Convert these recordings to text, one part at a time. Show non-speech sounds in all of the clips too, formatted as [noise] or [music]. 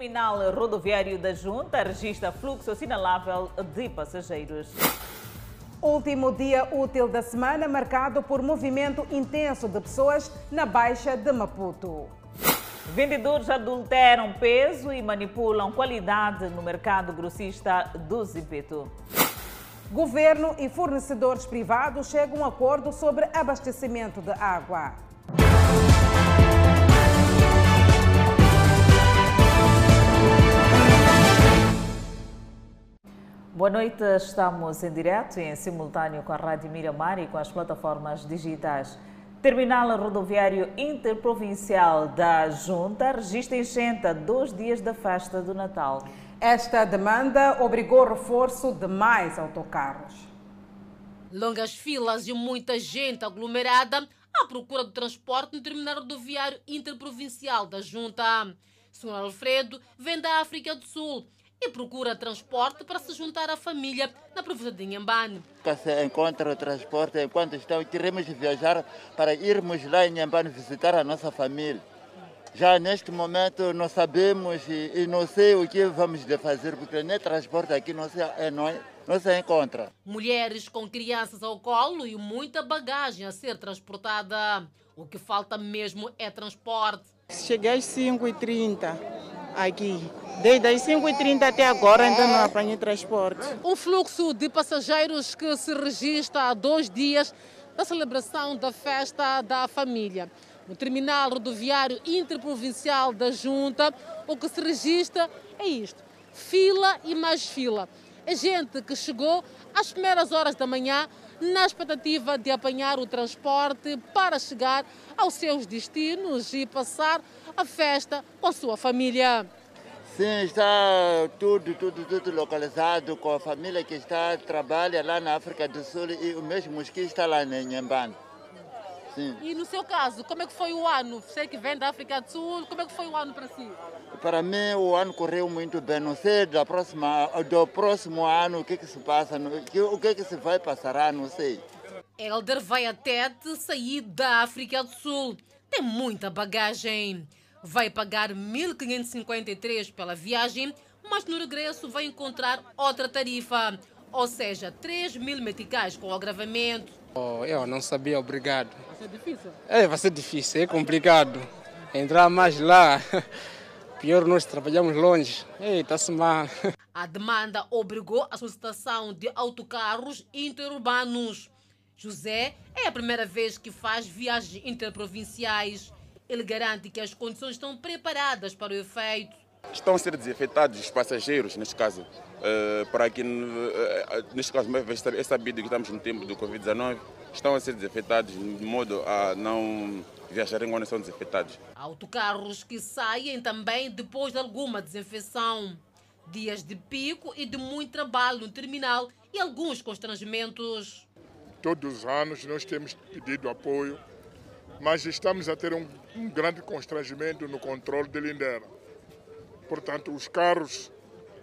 terminal rodoviário da Junta registra fluxo assinalável de passageiros. Último dia útil da semana marcado por movimento intenso de pessoas na Baixa de Maputo. Vendedores adulteram peso e manipulam qualidade no mercado grossista do Zimpeto. Governo e fornecedores privados chegam a um acordo sobre abastecimento de água. Boa noite, estamos em direto e em simultâneo com a Rádio Miramar e com as plataformas digitais. Terminal rodoviário interprovincial da Junta registra enchente a dois dias da festa do Natal. Esta demanda obrigou reforço de mais autocarros. Longas filas e muita gente aglomerada à procura do transporte no terminal rodoviário interprovincial da Junta. Sr. Alfredo vem da África do Sul e procura transporte para se juntar à família na província de Inhambane. Se encontra o transporte enquanto estamos, queremos viajar para irmos lá em Inhambane visitar a nossa família. Já neste momento não sabemos e, e não sei o que vamos de fazer, porque nem transporte aqui não se, não, não se encontra. Mulheres com crianças ao colo e muita bagagem a ser transportada. O que falta mesmo é transporte. Cheguei às 5h30 aqui. Desde as 5h30 até agora ainda não apanhei transporte. Um fluxo de passageiros que se registra há dois dias da celebração da festa da família. No terminal rodoviário interprovincial da Junta, o que se registra é isto: fila e mais fila. É gente que chegou às primeiras horas da manhã na expectativa de apanhar o transporte para chegar aos seus destinos e passar a festa com sua família. Sim, está tudo, tudo, tudo localizado com a família que está trabalha lá na África do Sul e o mesmo que está lá em Nhambane. Sim. E no seu caso, como é que foi o ano? Você que vem da África do Sul, como é que foi o ano para si? Para mim, o ano correu muito bem. Não sei da próxima, do próximo ano o que, que se passa, o que, que se vai passar, não sei. Elder vai até sair da África do Sul. Tem muita bagagem. Vai pagar 1.553 pela viagem, mas no regresso vai encontrar outra tarifa, ou seja, 3 mil meticais com agravamento. Oh, eu não sabia, obrigado. Vai ser difícil? É, vai ser difícil, é complicado. Entrar mais lá, [laughs] pior nós trabalhamos longe. Eita-se mal. [laughs] A demanda obrigou a solicitação de autocarros interurbanos. José é a primeira vez que faz viagens interprovinciais. Ele garante que as condições estão preparadas para o efeito. Estão a ser desafetados os passageiros, neste caso, para que, neste caso, é sabido que estamos no tempo do Covid-19, estão a ser desafetados de modo a não viajarem quando são desafetados. Autocarros que saem também depois de alguma desinfecção. Dias de pico e de muito trabalho no terminal e alguns constrangimentos. Todos os anos nós temos pedido apoio, mas estamos a ter um, um grande constrangimento no controle de Lindera. Portanto, os carros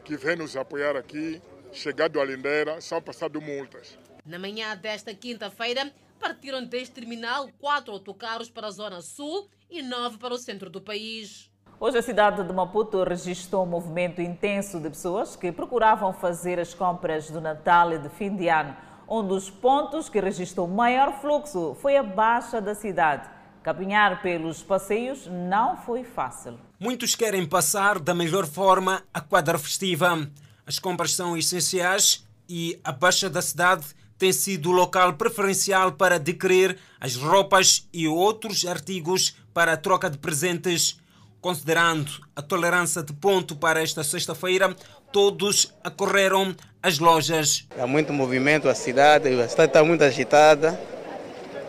que vêm nos apoiar aqui, chegado a Lindera, são passados multas. Na manhã desta quinta-feira, partiram deste terminal quatro autocarros para a zona sul e nove para o centro do país. Hoje a cidade de Maputo registrou um movimento intenso de pessoas que procuravam fazer as compras do Natal e de fim de ano. Um dos pontos que registrou maior fluxo foi a Baixa da cidade. Caminhar pelos passeios não foi fácil. Muitos querem passar da melhor forma a quadra festiva. As compras são essenciais e a Baixa da cidade tem sido o local preferencial para adquirir as roupas e outros artigos para a troca de presentes. Considerando a tolerância de ponto para esta sexta-feira, todos acorreram às lojas. Há muito movimento, a cidade, a cidade está muito agitada.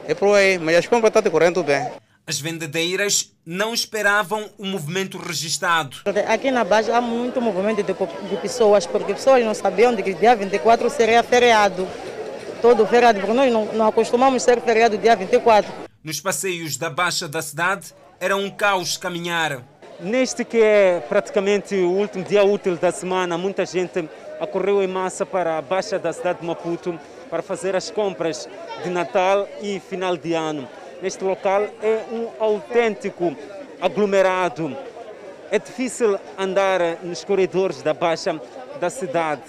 É por aí, mas as compras estão decorrendo bem. As vendedeiras não esperavam o movimento registrado. Aqui na Baixa há muito movimento de, de pessoas, porque pessoas não sabiam que dia 24 seria feriado. Todo feriado, porque nós não, não acostumamos ser feriado dia 24. Nos passeios da Baixa da cidade, era um caos caminhar. Neste que é praticamente o último dia útil da semana, muita gente acorreu em massa para a Baixa da cidade de Maputo para fazer as compras de Natal e final de ano. Neste local é um autêntico aglomerado. É difícil andar nos corredores da Baixa da cidade.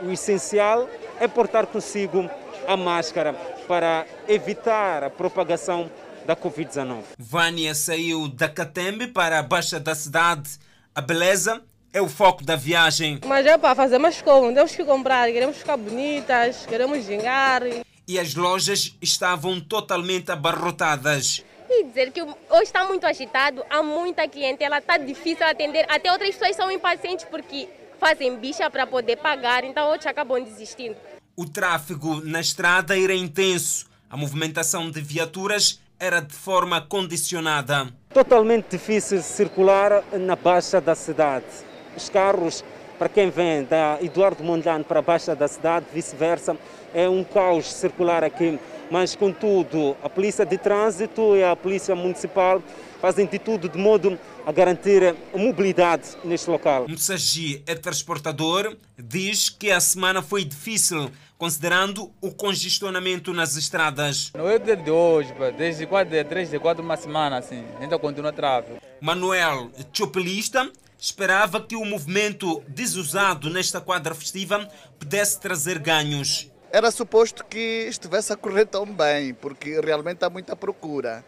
O essencial é portar consigo a máscara para evitar a propagação da Covid-19. Vânia saiu da Catembe para a Baixa da cidade. A beleza é o foco da viagem. Mas é para fazer mais como, temos que comprar, queremos ficar bonitas, queremos gingar. E as lojas estavam totalmente abarrotadas. E dizer que hoje está muito agitado, há muita clientela, está difícil atender. Até outras pessoas são impacientes porque fazem bicha para poder pagar, então outros acabam desistindo. O tráfego na estrada era intenso. A movimentação de viaturas era de forma condicionada. Totalmente difícil circular na baixa da cidade. Os carros, para quem vem da Eduardo Mondlane para a baixa da cidade, vice-versa, é um caos circular aqui. Mas, contudo, a Polícia de Trânsito e a Polícia Municipal fazem de tudo de modo a garantir a mobilidade neste local. Moussagi é transportador, diz que a semana foi difícil, considerando o congestionamento nas estradas. Não é de hoje, desde quatro, de três, de quatro, uma semana, assim, ainda continua tráfego. Manuel, chopelista, esperava que o movimento desusado nesta quadra festiva pudesse trazer ganhos. Era suposto que estivesse a correr tão bem, porque realmente há muita procura.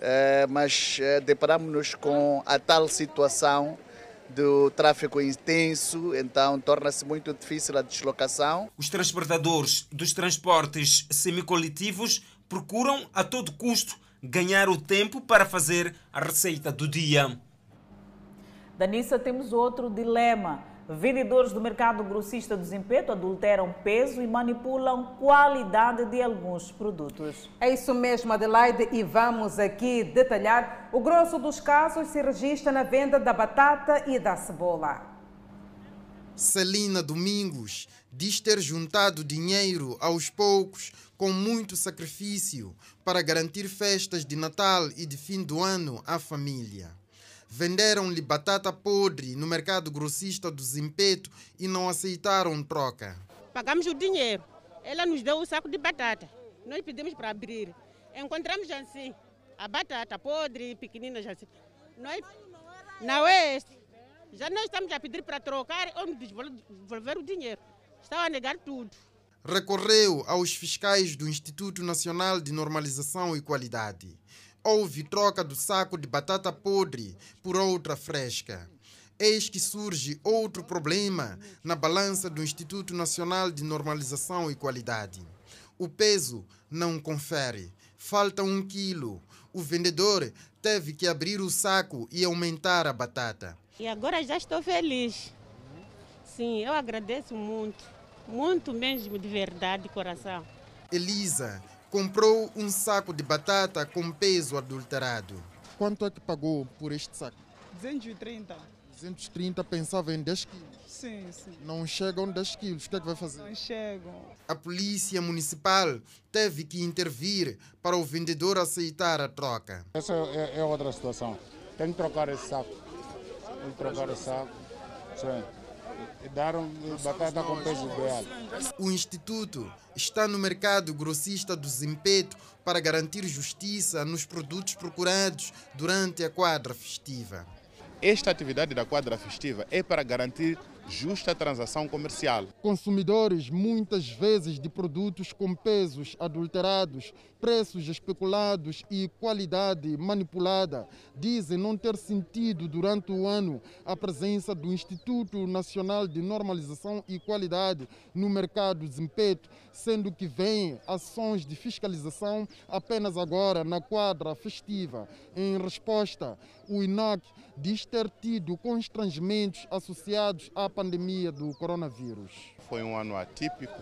É, mas é, deparamos-nos com a tal situação do tráfego intenso, então torna-se muito difícil a deslocação. Os transportadores dos transportes semicoletivos procuram a todo custo ganhar o tempo para fazer a receita do dia. Danissa, temos outro dilema. Vendedores do mercado grossista do Zimpeto adulteram peso e manipulam qualidade de alguns produtos. É isso mesmo, Adelaide, e vamos aqui detalhar. O grosso dos casos se registra na venda da batata e da cebola. Celina Domingos diz ter juntado dinheiro aos poucos com muito sacrifício para garantir festas de Natal e de fim do ano à família. Venderam-lhe batata podre no mercado grossista do Zimpeto e não aceitaram troca. Pagamos o dinheiro. Ela nos deu o saco de batata. Nós pedimos para abrir. Encontramos assim, a batata podre, pequenina assim. Nós, não é este. Já nós estamos a pedir para trocar ou devolver o dinheiro. Estão a negar tudo. Recorreu aos fiscais do Instituto Nacional de Normalização e Qualidade houve troca do saco de batata podre por outra fresca. Eis que surge outro problema na balança do Instituto Nacional de Normalização e Qualidade. O peso não confere, falta um quilo. O vendedor teve que abrir o saco e aumentar a batata. E agora já estou feliz. Sim, eu agradeço muito, muito mesmo de verdade, de coração. Elisa comprou um saco de batata com peso adulterado. Quanto é que pagou por este saco? 230. 230 pensava em 10 quilos. Sim, sim. Não chegam 10 quilos, o que é que vai fazer? Não chegam. A polícia municipal teve que intervir para o vendedor aceitar a troca. Essa é, é outra situação. Tem que trocar esse saco. Tem que trocar esse saco. Sim deram batata com peso ideal. O Instituto está no mercado grossista do Zimpeto para garantir justiça nos produtos procurados durante a quadra festiva. Esta atividade da quadra festiva é para garantir justa transação comercial. Consumidores, muitas vezes de produtos com pesos adulterados, preços especulados e qualidade manipulada, dizem não ter sentido durante o ano a presença do Instituto Nacional de Normalização e Qualidade no mercado de Zimpeto, sendo que vêm ações de fiscalização apenas agora na quadra festiva. Em resposta, o INAC diz ter tido constrangimentos associados à pandemia do coronavírus. Foi um ano atípico.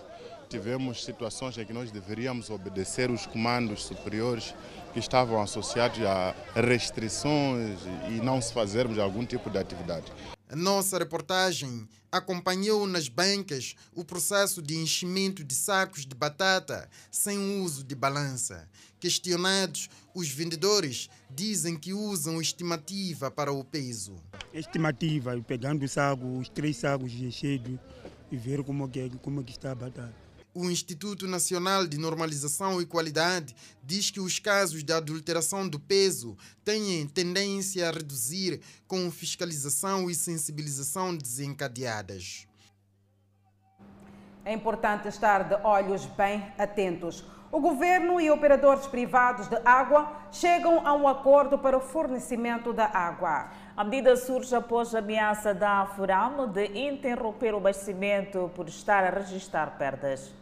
Tivemos situações em que nós deveríamos obedecer os comandos superiores que estavam associados a restrições e não se fazermos algum tipo de atividade. A nossa reportagem acompanhou nas bancas o processo de enchimento de sacos de batata sem uso de balança. Questionados, os vendedores dizem que usam estimativa para o peso. Estimativa, pegando o saco, os três sacos enchidos e ver como, é, como é que está a batata. O Instituto Nacional de Normalização e Qualidade diz que os casos de adulteração do peso têm tendência a reduzir com fiscalização e sensibilização desencadeadas. É importante estar de olhos bem atentos. O governo e operadores privados de água chegam a um acordo para o fornecimento da água. A medida surge após a ameaça da FURAM de interromper o abastecimento por estar a registrar perdas.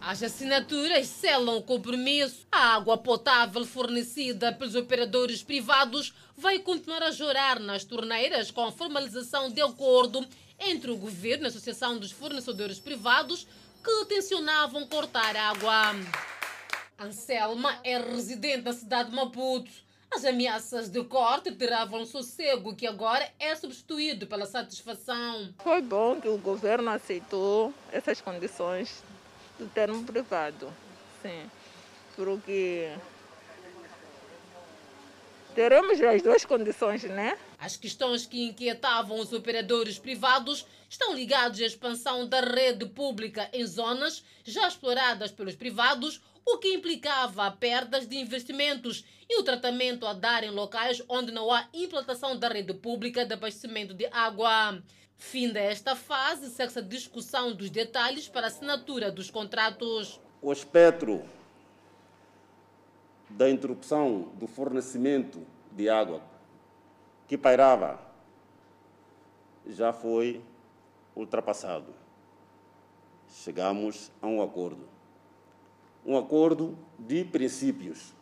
As assinaturas selam o compromisso. A água potável fornecida pelos operadores privados vai continuar a jorar nas torneiras com a formalização de acordo entre o governo e a Associação dos Fornecedores Privados que tensionavam cortar água. Anselma é residente da cidade de Maputo. As ameaças de corte tiravam sossego que agora é substituído pela satisfação. Foi bom que o governo aceitou essas condições do termo privado. Sim, porque teremos as duas condições, né? As questões que inquietavam os operadores privados estão ligadas à expansão da rede pública em zonas já exploradas pelos privados, o que implicava perdas de investimentos e o tratamento a dar em locais onde não há implantação da rede pública de abastecimento de água. Fim desta fase, segue a discussão dos detalhes para a assinatura dos contratos. O espectro da interrupção do fornecimento de água que pairava já foi ultrapassado. Chegamos a um acordo. Um acordo de princípios.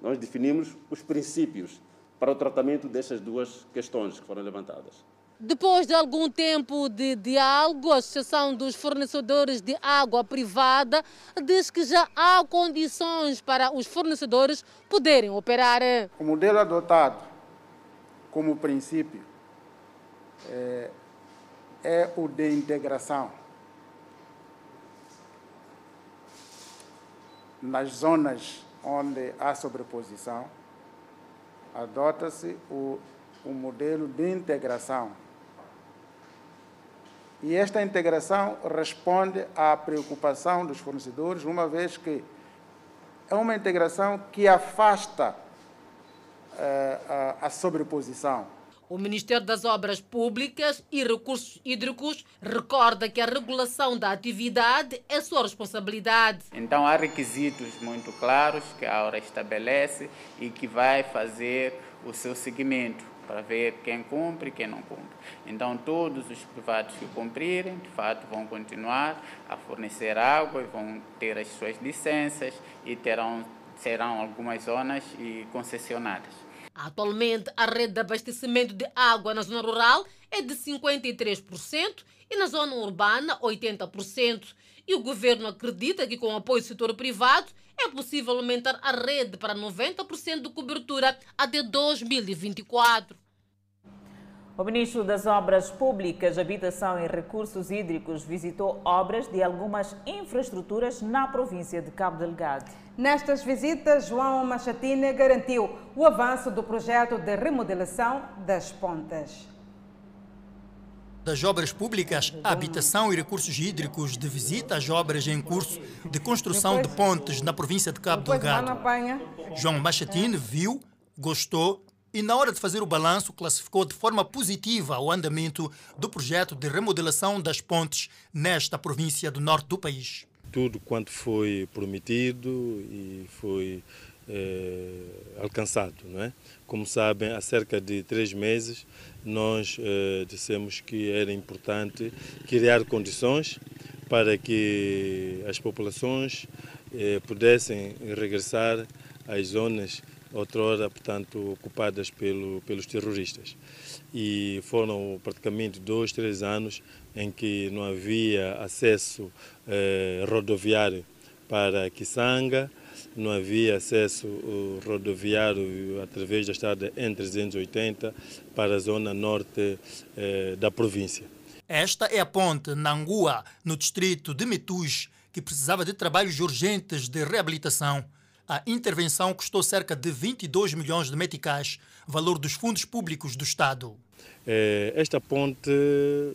Nós definimos os princípios para o tratamento destas duas questões que foram levantadas. Depois de algum tempo de diálogo, a Associação dos Fornecedores de Água Privada diz que já há condições para os fornecedores poderem operar. O modelo adotado como princípio é, é o de integração. Nas zonas onde há sobreposição, adota-se o, o modelo de integração e esta integração responde à preocupação dos fornecedores, uma vez que é uma integração que afasta a, a sobreposição. O Ministério das Obras Públicas e Recursos Hídricos recorda que a regulação da atividade é sua responsabilidade. Então há requisitos muito claros que a hora estabelece e que vai fazer o seu seguimento para ver quem cumpre e quem não cumpre. Então, todos os privados que cumprirem, de fato, vão continuar a fornecer água e vão ter as suas licenças e terão, serão algumas zonas e concessionadas. Atualmente, a rede de abastecimento de água na zona rural é de 53% e na zona urbana 80%. E o governo acredita que, com o apoio do setor privado, é possível aumentar a rede para 90% de cobertura até 2024. O ministro das Obras Públicas, Habitação e Recursos Hídricos visitou obras de algumas infraestruturas na província de Cabo Delgado. Nestas visitas, João Machatine garantiu o avanço do projeto de remodelação das pontas das Obras Públicas, Habitação e Recursos Hídricos de visita às obras em curso de construção de pontes na província de Cabo Delgado. João Machatine viu, gostou e, na hora de fazer o balanço, classificou de forma positiva o andamento do projeto de remodelação das pontes nesta província do norte do país. Tudo quanto foi prometido e foi é, alcançado. Não é? Como sabem, há cerca de três meses nós é, dissemos que era importante criar condições para que as populações é, pudessem regressar às zonas outrora, portanto, ocupadas pelo, pelos terroristas. E foram praticamente dois, três anos em que não havia acesso rodoviário para Kisanga, não havia acesso rodoviário através da estrada N380 para a zona norte eh, da província. Esta é a ponte Nangua, no distrito de Metus, que precisava de trabalhos urgentes de reabilitação. A intervenção custou cerca de 22 milhões de meticais, valor dos fundos públicos do Estado. Eh, esta ponte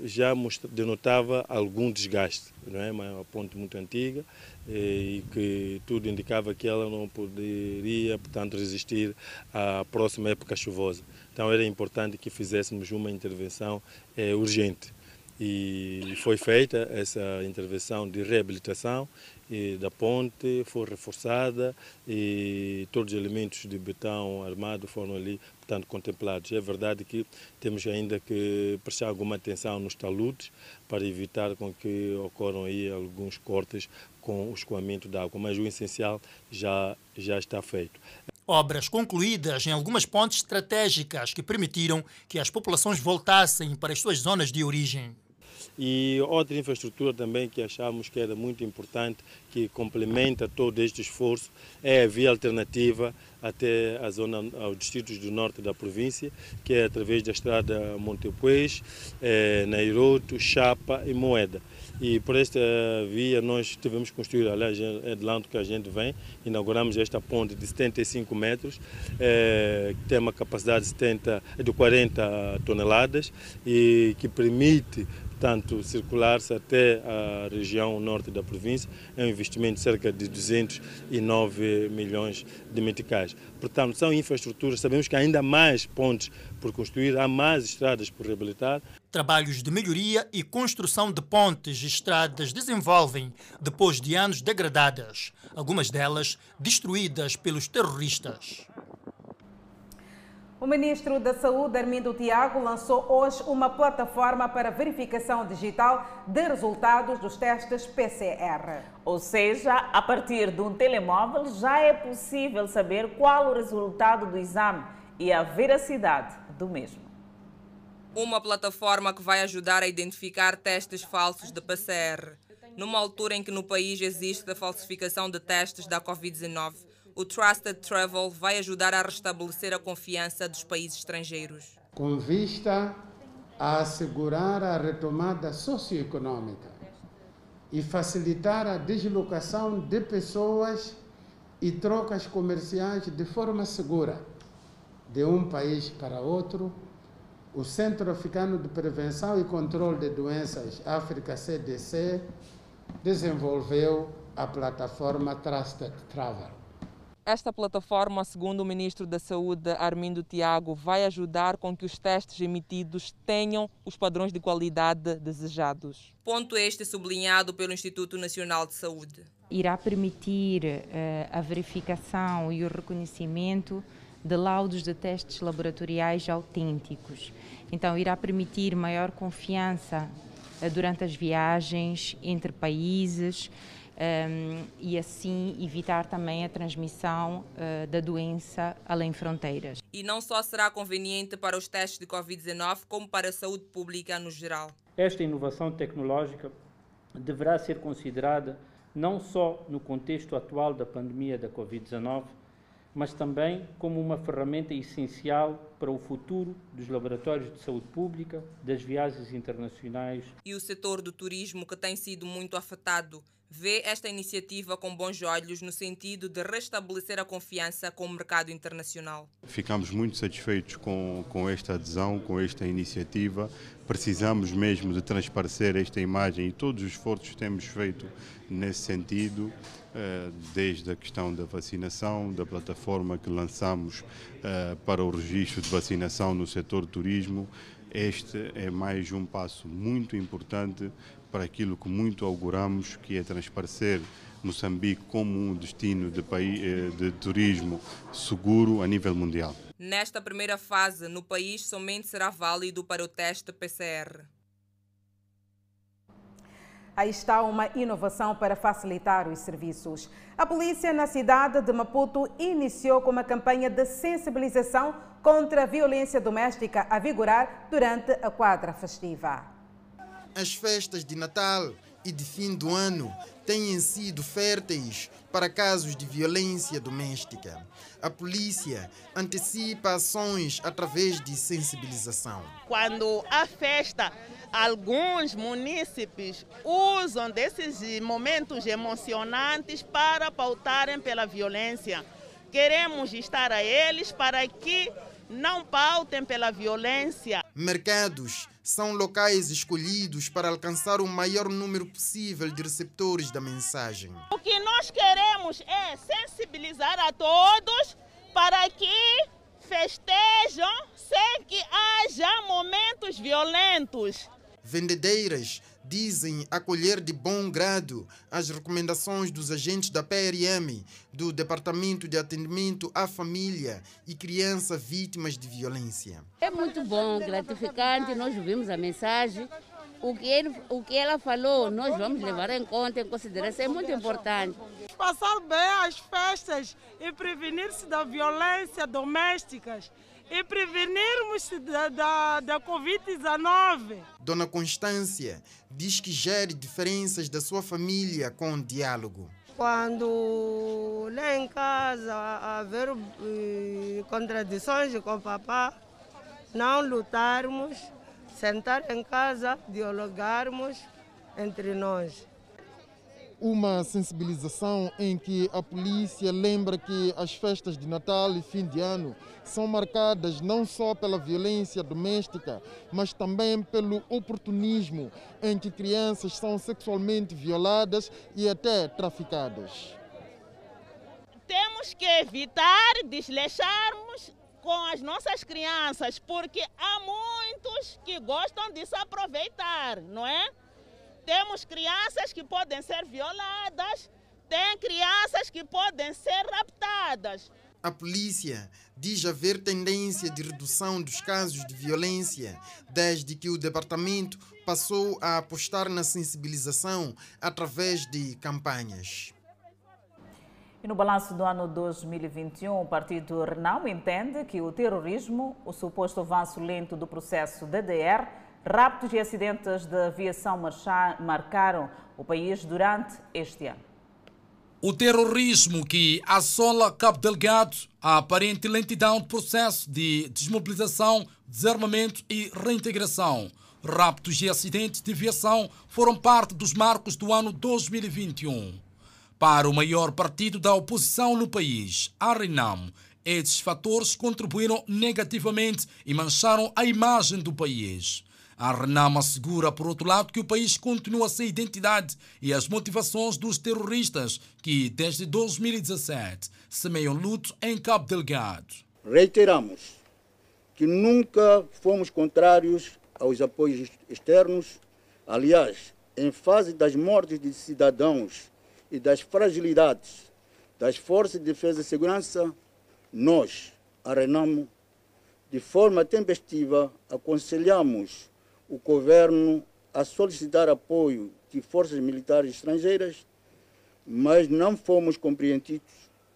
já denotava algum desgaste, não é? uma ponte muito antiga eh, e que tudo indicava que ela não poderia, portanto, resistir à próxima época chuvosa. Então era importante que fizéssemos uma intervenção é, urgente. E foi feita essa intervenção de reabilitação da ponte, foi reforçada e todos os elementos de betão armado foram ali, portanto, contemplados. É verdade que temos ainda que prestar alguma atenção nos taludes para evitar com que ocorram aí alguns cortes com o escoamento da água, mas o essencial já, já está feito. Obras concluídas em algumas pontes estratégicas que permitiram que as populações voltassem para as suas zonas de origem. E outra infraestrutura também que achamos que era muito importante, que complementa todo este esforço, é a via alternativa até a zona, aos distritos do norte da província, que é através da estrada Montepuez, eh, Nairoto, Chapa e Moeda. E por esta via nós tivemos que construir, aliás, é de lá que a gente vem, inauguramos esta ponte de 75 metros, é, que tem uma capacidade de, 70, de 40 toneladas e que permite portanto, circular-se até a região norte da província, é um investimento de cerca de 209 milhões de meticais. Portanto, são infraestruturas, sabemos que há ainda mais pontes por construir, há mais estradas por reabilitar. Trabalhos de melhoria e construção de pontes e estradas desenvolvem depois de anos degradadas, algumas delas destruídas pelos terroristas. O ministro da Saúde, Armindo Tiago, lançou hoje uma plataforma para verificação digital de resultados dos testes PCR. Ou seja, a partir de um telemóvel já é possível saber qual o resultado do exame e a veracidade do mesmo. Uma plataforma que vai ajudar a identificar testes falsos de PCR. Numa altura em que no país existe a falsificação de testes da Covid-19, o Trusted Travel vai ajudar a restabelecer a confiança dos países estrangeiros. Com vista a assegurar a retomada socioeconômica e facilitar a deslocação de pessoas e trocas comerciais de forma segura de um país para outro, o Centro Africano de Prevenção e Controle de Doenças África CDC desenvolveu a plataforma Trusted Travel. Esta plataforma, segundo o ministro da Saúde, Armindo Tiago, vai ajudar com que os testes emitidos tenham os padrões de qualidade desejados. Ponto este sublinhado pelo Instituto Nacional de Saúde. Irá permitir uh, a verificação e o reconhecimento de laudos de testes laboratoriais autênticos. Então, irá permitir maior confiança uh, durante as viagens entre países um, e assim evitar também a transmissão uh, da doença além fronteiras. E não só será conveniente para os testes de Covid-19, como para a saúde pública no geral. Esta inovação tecnológica deverá ser considerada não só no contexto atual da pandemia da Covid-19, mas também como uma ferramenta essencial para o futuro dos laboratórios de saúde pública, das viagens internacionais. E o setor do turismo, que tem sido muito afetado, vê esta iniciativa com bons olhos no sentido de restabelecer a confiança com o mercado internacional. Ficamos muito satisfeitos com, com esta adesão, com esta iniciativa. Precisamos mesmo de transparecer esta imagem e todos os esforços que temos feito nesse sentido, eh, desde a questão da vacinação, da plataforma que lançamos eh, para o registro de vacinação no setor turismo. Este é mais um passo muito importante para aquilo que muito auguramos, que é transparecer Moçambique como um destino de, país, eh, de turismo seguro a nível mundial. Nesta primeira fase, no país somente será válido para o teste PCR. Aí está uma inovação para facilitar os serviços. A polícia na cidade de Maputo iniciou com uma campanha de sensibilização contra a violência doméstica a vigorar durante a quadra festiva. As festas de Natal e de fim do ano têm sido férteis para casos de violência doméstica. A polícia antecipa ações através de sensibilização. Quando há festa, alguns munícipes usam desses momentos emocionantes para pautarem pela violência. Queremos estar a eles para que não pautem pela violência. Mercados são locais escolhidos para alcançar o maior número possível de receptores da mensagem. O que nós queremos é sensibilizar a todos para que festejam sem que haja momentos violentos. Vendedeiras dizem acolher de bom grado as recomendações dos agentes da PRM, do Departamento de Atendimento à Família e Criança Vítimas de Violência. É muito bom, gratificante, nós ouvimos a mensagem. O que, ele, o que ela falou, nós vamos levar em conta, em consideração, é muito importante. Passar bem as festas e prevenir-se da violência doméstica e da, da, da Covid-19. Dona Constância diz que gere diferenças da sua família com diálogo. Quando lá em casa haver eh, contradições com o papá, não lutarmos, sentar em casa, dialogarmos entre nós uma sensibilização em que a polícia lembra que as festas de Natal e fim de ano são marcadas não só pela violência doméstica, mas também pelo oportunismo em que crianças são sexualmente violadas e até traficadas. Temos que evitar desleixarmos com as nossas crianças, porque há muitos que gostam de se aproveitar, não é? Temos crianças que podem ser violadas, tem crianças que podem ser raptadas. A polícia diz haver tendência de redução dos casos de violência desde que o departamento passou a apostar na sensibilização através de campanhas. E no balanço do ano 2021, o partido Renal entende que o terrorismo, o suposto avanço lento do processo DDR, Raptos e acidentes de aviação marcaram o país durante este ano. O terrorismo que assola Cabo Delgado, a aparente lentidão do processo de desmobilização, desarmamento e reintegração. Raptos e acidentes de aviação foram parte dos marcos do ano 2021. Para o maior partido da oposição no país, a RENAM, esses fatores contribuíram negativamente e mancharam a imagem do país. A Renam assegura, por outro lado, que o país continua sem identidade e as motivações dos terroristas que, desde 2017, semeiam luto em Cabo Delgado. Reiteramos que nunca fomos contrários aos apoios externos. Aliás, em fase das mortes de cidadãos e das fragilidades das Forças de Defesa e Segurança, nós, a Renamo, de forma tempestiva, aconselhamos o governo a solicitar apoio de forças militares estrangeiras, mas não fomos compreendidos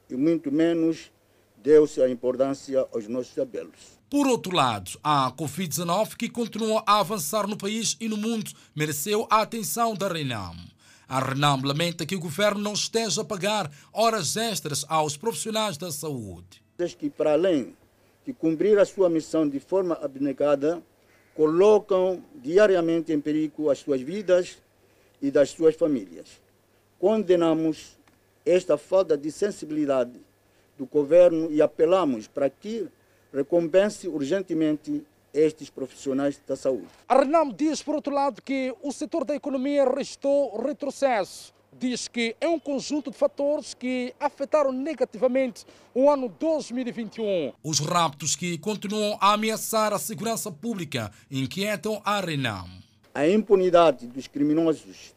e muito menos deu-se a importância aos nossos apelos. Por outro lado, a Covid-19, que continua a avançar no país e no mundo, mereceu a atenção da RENAM. A RENAM lamenta que o governo não esteja a pagar horas extras aos profissionais da saúde. Que, para além de cumprir a sua missão de forma abnegada, colocam diariamente em perigo as suas vidas e das suas famílias. Condenamos esta falta de sensibilidade do governo e apelamos para que recompense urgentemente estes profissionais da saúde. A Renam diz, por outro lado, que o setor da economia restou retrocesso diz que é um conjunto de fatores que afetaram negativamente o ano 2021. Os raptos que continuam a ameaçar a segurança pública inquietam a Renam. A impunidade dos criminosos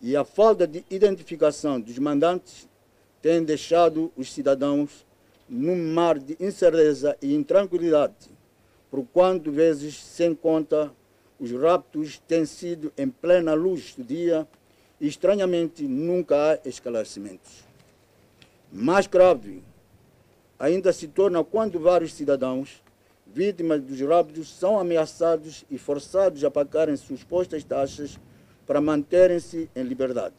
e a falta de identificação dos mandantes têm deixado os cidadãos num mar de incerteza e intranquilidade, por quanto vezes, sem conta, os raptos têm sido em plena luz do dia estranhamente, nunca há esclarecimentos. Mais grave ainda se torna quando vários cidadãos, vítimas dos rápidos, são ameaçados e forçados a pagarem supostas taxas para manterem-se em liberdade.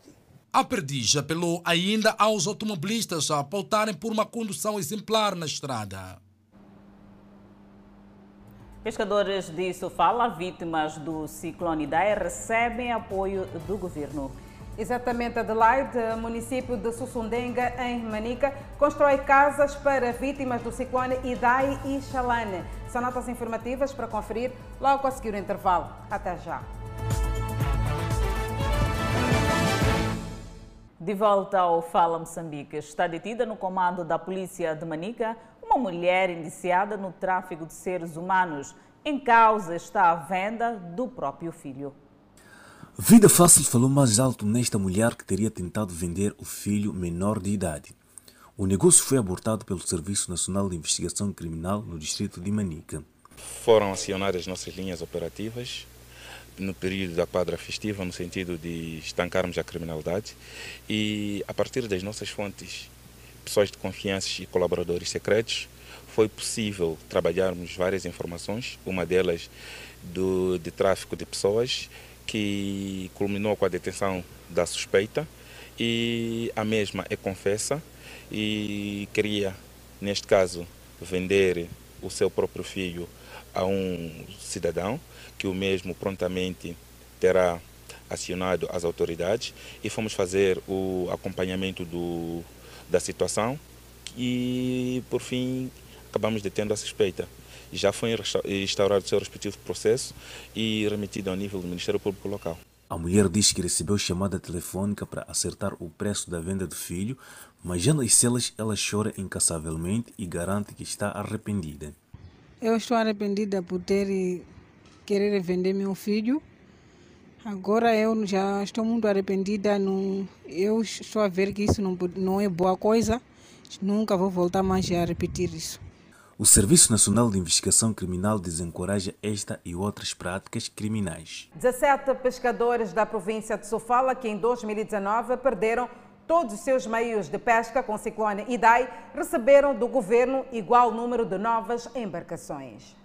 A perdiz apelou ainda aos automobilistas a pautarem por uma condução exemplar na estrada. Pescadores de Sofala, vítimas do ciclone Idai, recebem apoio do governo. Exatamente, Adelaide, município de Sussundenga, em Manica, constrói casas para vítimas do ciclone Idai e Xalane. São notas informativas para conferir logo a seguir o intervalo. Até já. De volta ao Fala Moçambique, está detida no comando da polícia de Manica uma mulher indiciada no tráfico de seres humanos. Em causa está a venda do próprio filho. Vida Fácil falou mais alto nesta mulher que teria tentado vender o filho menor de idade. O negócio foi abortado pelo Serviço Nacional de Investigação Criminal no distrito de Manica. Foram acionadas nossas linhas operativas no período da quadra festiva, no sentido de estancarmos a criminalidade e, a partir das nossas fontes, pessoas de confiança e colaboradores secretos, foi possível trabalharmos várias informações, uma delas do, de tráfico de pessoas que culminou com a detenção da suspeita e a mesma é confessa e queria, neste caso, vender o seu próprio filho a um cidadão que o mesmo prontamente terá acionado as autoridades e fomos fazer o acompanhamento do, da situação e, por fim, acabamos detendo a suspeita já foi instaurado o seu respectivo processo e remetido ao nível do Ministério Público Local. A mulher diz que recebeu chamada telefônica para acertar o preço da venda do filho, mas já nas celas ela chora incansavelmente e garante que está arrependida. Eu estou arrependida por ter querer vender meu filho. Agora eu já estou muito arrependida. Não, eu estou a ver que isso não, não é boa coisa. Nunca vou voltar mais a repetir isso. O Serviço Nacional de Investigação Criminal desencoraja esta e outras práticas criminais. 17 pescadores da província de Sofala, que em 2019 perderam todos os seus meios de pesca com o ciclone Idai, receberam do governo igual número de novas embarcações.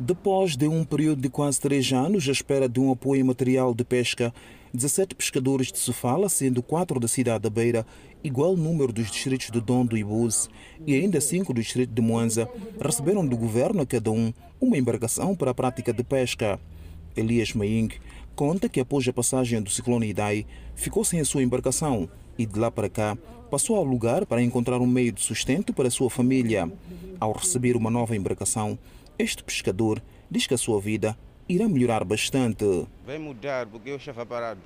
Depois de um período de quase três anos à espera de um apoio material de pesca, 17 pescadores de Sofala, sendo quatro da cidade da Beira, igual número dos distritos de Dondo e Buse, e ainda cinco do distrito de Moanza, receberam do governo a cada um uma embarcação para a prática de pesca. Elias Maing conta que após a passagem do ciclone Idai, ficou sem a sua embarcação e de lá para cá passou ao lugar para encontrar um meio de sustento para a sua família. Ao receber uma nova embarcação, este pescador diz que a sua vida irá melhorar bastante. Vai mudar porque eu estava parado.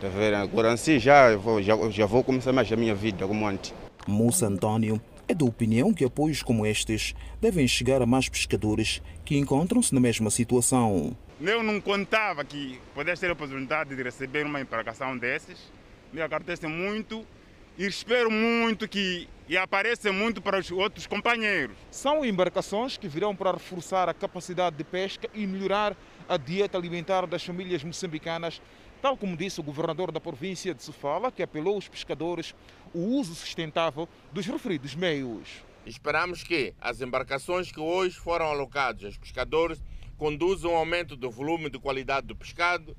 Tá vendo? Agora assim já vou, já, já vou começar mais a minha vida como antes. Moça Antônio é da opinião que apoios como estes devem chegar a mais pescadores que encontram-se na mesma situação. Eu não contava que pudesse ter a oportunidade de receber uma embarcação desses. Me agradece muito e espero muito que e apareça muito para os outros companheiros. São embarcações que virão para reforçar a capacidade de pesca e melhorar a dieta alimentar das famílias moçambicanas, tal como disse o governador da província de Sofala, que apelou aos pescadores o uso sustentável dos referidos meios. Esperamos que as embarcações que hoje foram alocadas aos pescadores conduzam ao aumento do volume e de qualidade do pescado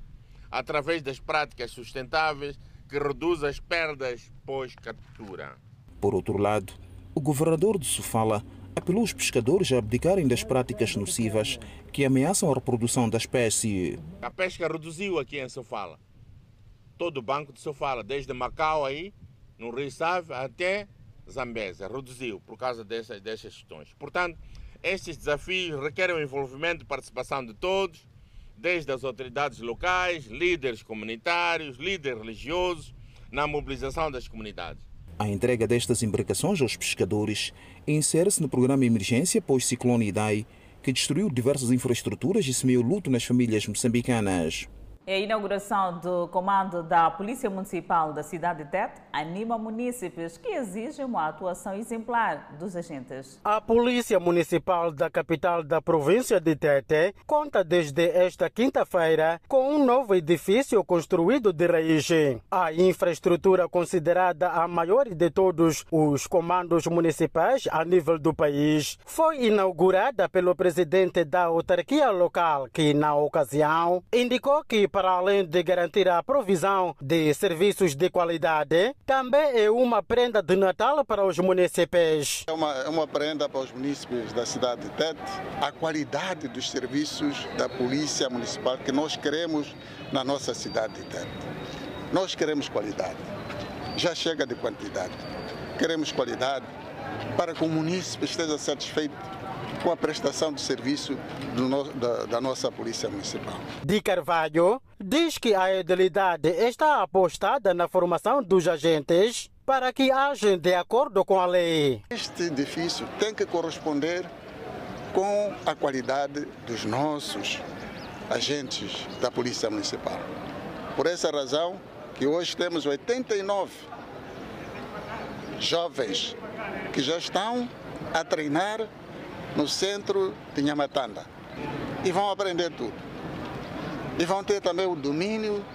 através das práticas sustentáveis que reduzem as perdas pós-captura. Por outro lado, o governador de Sofala apelou os pescadores a abdicarem das práticas nocivas que ameaçam a reprodução da espécie. A pesca reduziu aqui em Sofala. Todo o banco de Sofala, desde Macau aí, no Rio Save, até Zambésia, reduziu por causa dessas, dessas questões. Portanto, estes desafios requerem o envolvimento e participação de todos, desde as autoridades locais, líderes comunitários, líderes religiosos, na mobilização das comunidades. A entrega destas embarcações aos pescadores insere-se no programa Emergência pós-ciclone Idai, que destruiu diversas infraestruturas e semeou luto nas famílias moçambicanas. A inauguração do comando da Polícia Municipal da cidade de Tete anima munícipes que exigem uma atuação exemplar dos agentes. A Polícia Municipal da capital da província de Tete conta desde esta quinta-feira com um novo edifício construído de raiz. A infraestrutura considerada a maior de todos os comandos municipais a nível do país foi inaugurada pelo presidente da autarquia local, que na ocasião indicou que para além de garantir a provisão de serviços de qualidade, também é uma prenda de Natal para os municípios. É uma, é uma prenda para os municípios da cidade de Tete, a qualidade dos serviços da Polícia Municipal que nós queremos na nossa cidade de Tete. Nós queremos qualidade. Já chega de quantidade. Queremos qualidade para que o município esteja satisfeito com a prestação de serviço no, da, da, nossa Polícia Municipal. Di Carvalho diz que a edilidade está apostada na formação dos agentes para que agem de acordo com a lei. Este edifício tem que corresponder com a qualidade dos nossos agentes da Polícia Municipal. Por essa razão que hoje temos 89 jovens que já estão a treinar no centro de Nhamatanda e vão aprender tudo. E vão ter também o domínio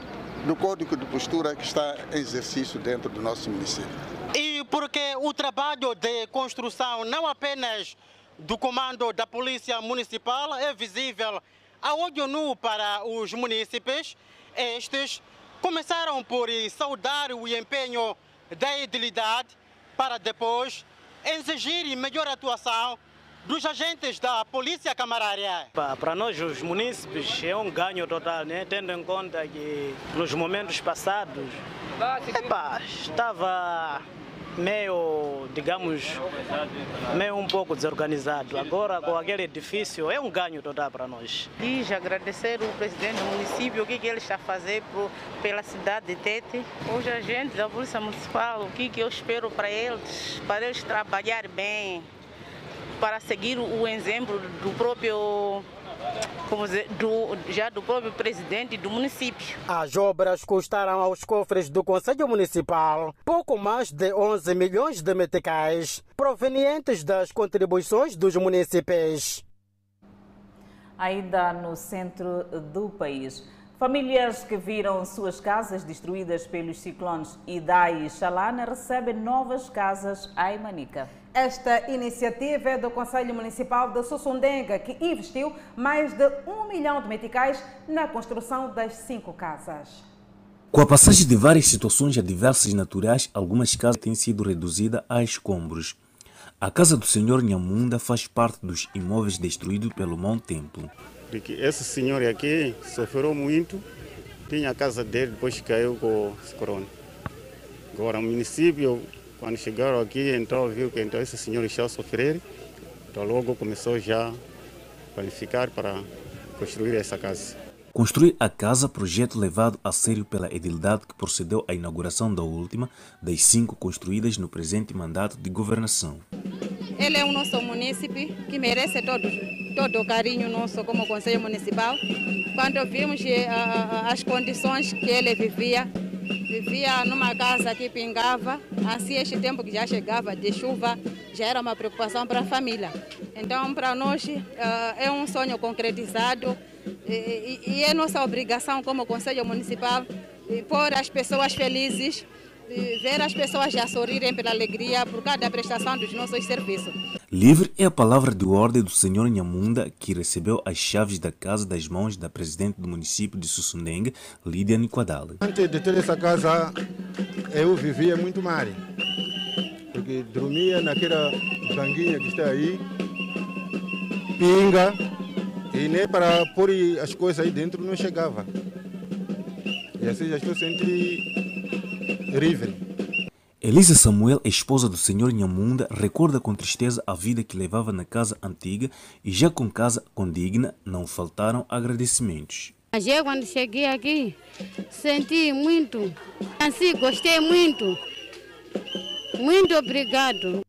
do código de postura que está em exercício dentro do nosso município. E porque o trabalho de construção não apenas do comando da Polícia Municipal é visível a olho nu para os munícipes, estes começaram por saudar o empenho da edilidade para depois exigir melhor atuação dos agentes da Polícia Camarária. Para nós, os munícipes, é um ganho total, né? tendo em conta que nos momentos passados epa, estava meio, digamos, meio um pouco desorganizado. Agora, com aquele edifício, é um ganho total para nós. Quis agradecer o presidente do município, o que, que ele está a fazer pro, pela cidade de Tete. Os agentes da Polícia Municipal, o que, que eu espero para eles, para eles trabalhar bem, para seguir o exemplo do próprio como dizer, do, já do próprio presidente do município. As obras custaram aos cofres do Conselho Municipal pouco mais de 11 milhões de meticais, provenientes das contribuições dos municípios. Ainda no centro do país. Famílias que viram suas casas destruídas pelos ciclones Idai e Xalana recebem novas casas em Manica. Esta iniciativa é do Conselho Municipal de Sussundenga, que investiu mais de um milhão de meticais na construção das cinco casas. Com a passagem de várias situações adversas naturais, algumas casas têm sido reduzidas a escombros. A casa do senhor Nhamunda faz parte dos imóveis destruídos pelo mau tempo. Porque esse senhor aqui sofreu muito, tinha a casa dele, depois caiu com o corona. Agora o município quando chegaram aqui, então viu que então esse senhor está a sofrer, então logo começou já a planificar para construir essa casa. Construir a casa, projeto levado a sério pela edilidade que procedeu à inauguração da última das cinco construídas no presente mandato de governação. Ele é o nosso munícipe que merece todo, todo o carinho nosso como Conselho Municipal. Quando vimos eh, as condições que ele vivia, vivia numa casa que pingava, assim este tempo que já chegava de chuva já era uma preocupação para a família. Então, para nós uh, é um sonho concretizado e, e, é nossa obrigação como Conselho Municipal pôr as pessoas felizes ver as pessoas já sorrirem pela alegria por causa da prestação dos nossos serviços. Livre é a palavra de ordem do senhor Nhamunda, que recebeu as chaves da casa das mãos da presidente do município de Sussundengue, Lídia Niquadale. Antes de ter essa casa, eu vivia muito mal, porque dormia naquela banguinha que está aí, pinga, e nem para pôr as coisas aí dentro não chegava. E assim já estou sentindo Elisa Samuel, esposa do senhor Nhamunda, recorda com tristeza a vida que levava na casa antiga e já com casa condigna não faltaram agradecimentos. Mas eu quando cheguei aqui senti muito, assim gostei muito. Muito obrigado.